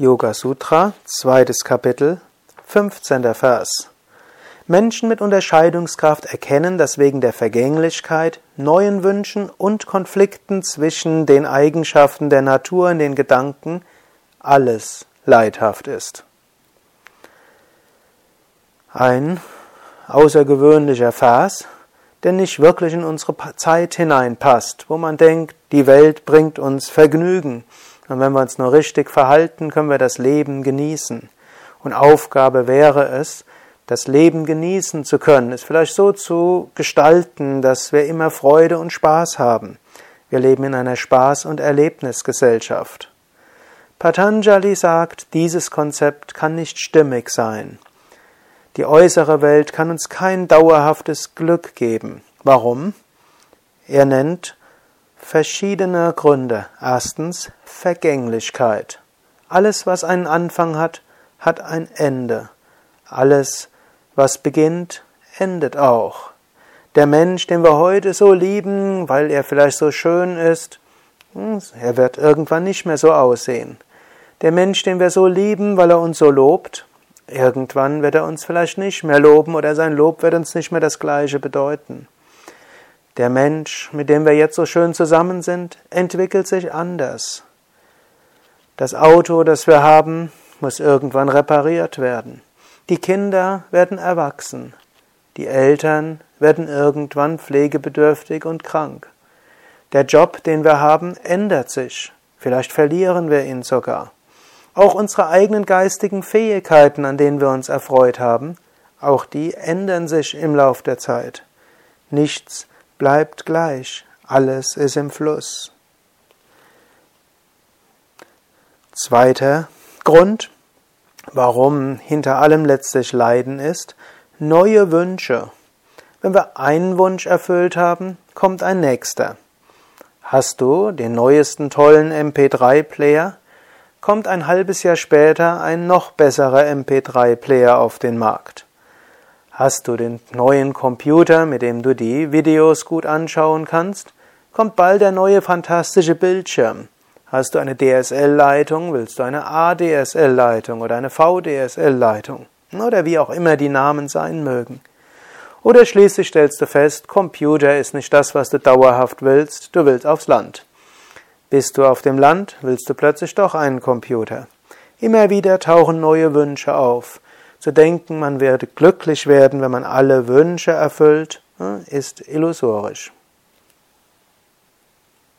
Yoga Sutra, zweites Kapitel, 15. Vers. Menschen mit Unterscheidungskraft erkennen, dass wegen der Vergänglichkeit, neuen Wünschen und Konflikten zwischen den Eigenschaften der Natur und den Gedanken alles leidhaft ist. Ein außergewöhnlicher Vers, der nicht wirklich in unsere Zeit hineinpasst, wo man denkt, die Welt bringt uns Vergnügen und wenn wir uns nur richtig verhalten, können wir das Leben genießen. Und Aufgabe wäre es, das Leben genießen zu können, es vielleicht so zu gestalten, dass wir immer Freude und Spaß haben. Wir leben in einer Spaß- und Erlebnisgesellschaft. Patanjali sagt, dieses Konzept kann nicht stimmig sein. Die äußere Welt kann uns kein dauerhaftes Glück geben. Warum? Er nennt verschiedene Gründe. Erstens Vergänglichkeit. Alles, was einen Anfang hat, hat ein Ende. Alles, was beginnt, endet auch. Der Mensch, den wir heute so lieben, weil er vielleicht so schön ist, hm, er wird irgendwann nicht mehr so aussehen. Der Mensch, den wir so lieben, weil er uns so lobt, irgendwann wird er uns vielleicht nicht mehr loben oder sein Lob wird uns nicht mehr das gleiche bedeuten. Der Mensch, mit dem wir jetzt so schön zusammen sind, entwickelt sich anders. Das Auto, das wir haben, muss irgendwann repariert werden. Die Kinder werden erwachsen. Die Eltern werden irgendwann pflegebedürftig und krank. Der Job, den wir haben, ändert sich. Vielleicht verlieren wir ihn sogar. Auch unsere eigenen geistigen Fähigkeiten, an denen wir uns erfreut haben, auch die ändern sich im Lauf der Zeit. Nichts bleibt gleich, alles ist im Fluss. Zweiter Grund, warum hinter allem letztlich Leiden ist, neue Wünsche. Wenn wir einen Wunsch erfüllt haben, kommt ein nächster. Hast du den neuesten tollen MP3-Player, kommt ein halbes Jahr später ein noch besserer MP3-Player auf den Markt. Hast du den neuen Computer, mit dem du die Videos gut anschauen kannst? Kommt bald der neue fantastische Bildschirm. Hast du eine DSL-Leitung, willst du eine ADSL-Leitung oder eine VDSL-Leitung oder wie auch immer die Namen sein mögen. Oder schließlich stellst du fest, Computer ist nicht das, was du dauerhaft willst, du willst aufs Land. Bist du auf dem Land, willst du plötzlich doch einen Computer. Immer wieder tauchen neue Wünsche auf. Zu denken, man werde glücklich werden, wenn man alle Wünsche erfüllt, ist illusorisch.